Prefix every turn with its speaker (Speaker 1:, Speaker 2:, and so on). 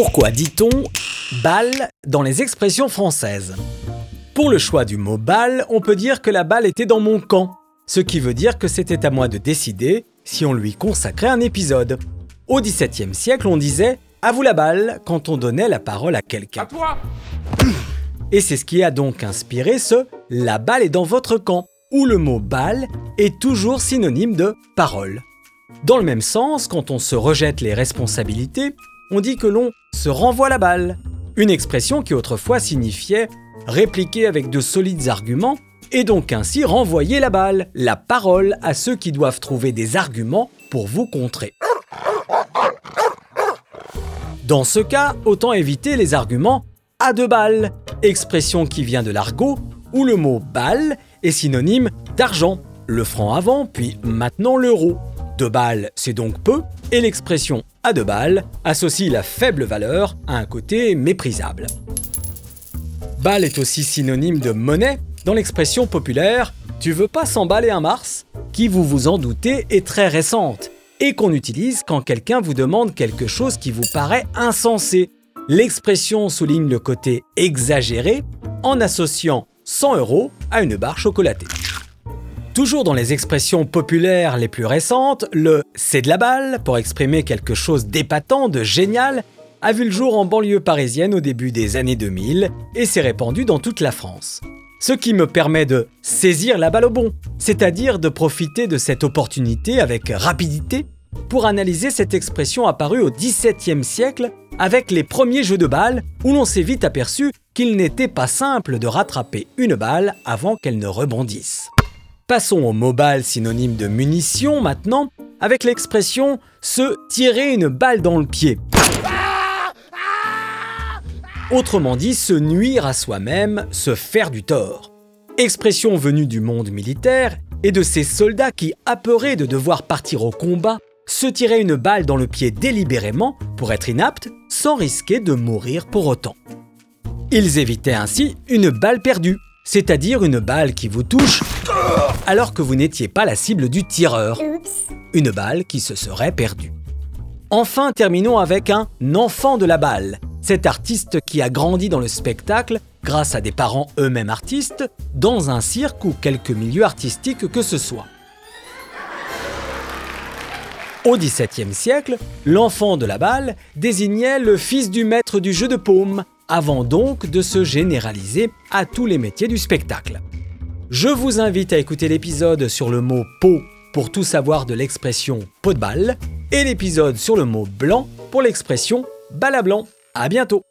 Speaker 1: Pourquoi dit-on balle dans les expressions françaises? Pour le choix du mot balle, on peut dire que la balle était dans mon camp, ce qui veut dire que c'était à moi de décider si on lui consacrait un épisode. Au XVIIe siècle, on disait à vous la balle quand on donnait la parole à quelqu'un. Et c'est ce qui a donc inspiré ce la balle est dans votre camp, où le mot balle est toujours synonyme de parole. Dans le même sens, quand on se rejette les responsabilités, on dit que l'on se renvoie la balle. Une expression qui autrefois signifiait répliquer avec de solides arguments et donc ainsi renvoyer la balle, la parole à ceux qui doivent trouver des arguments pour vous contrer. Dans ce cas, autant éviter les arguments à deux balles, expression qui vient de l'argot, où le mot balle est synonyme d'argent, le franc avant, puis maintenant l'euro. Deux balles, c'est donc peu, et l'expression à deux balles associe la faible valeur à un côté méprisable. Balle est aussi synonyme de monnaie dans l'expression populaire Tu veux pas s'emballer un Mars? qui, vous vous en doutez, est très récente et qu'on utilise quand quelqu'un vous demande quelque chose qui vous paraît insensé. L'expression souligne le côté exagéré en associant 100 euros à une barre chocolatée. Toujours dans les expressions populaires les plus récentes, le c'est de la balle pour exprimer quelque chose d'épatant, de génial, a vu le jour en banlieue parisienne au début des années 2000 et s'est répandu dans toute la France. Ce qui me permet de saisir la balle au bon, c'est-à-dire de profiter de cette opportunité avec rapidité pour analyser cette expression apparue au XVIIe siècle avec les premiers jeux de balles où l'on s'est vite aperçu qu'il n'était pas simple de rattraper une balle avant qu'elle ne rebondisse. Passons au mot balle synonyme de munition maintenant avec l'expression se tirer une balle dans le pied. Autrement dit, se nuire à soi-même, se faire du tort. Expression venue du monde militaire et de ces soldats qui, apeurés de devoir partir au combat, se tiraient une balle dans le pied délibérément pour être inaptes sans risquer de mourir pour autant. Ils évitaient ainsi une balle perdue, c'est-à-dire une balle qui vous touche alors que vous n'étiez pas la cible du tireur. Une balle qui se serait perdue. Enfin, terminons avec un enfant de la balle, cet artiste qui a grandi dans le spectacle grâce à des parents eux-mêmes artistes, dans un cirque ou quelque milieu artistique que ce soit. Au XVIIe siècle, l'enfant de la balle désignait le fils du maître du jeu de paume, avant donc de se généraliser à tous les métiers du spectacle. Je vous invite à écouter l'épisode sur le mot peau pour tout savoir de l'expression peau de balle et l'épisode sur le mot blanc pour l'expression balle à blanc. À bientôt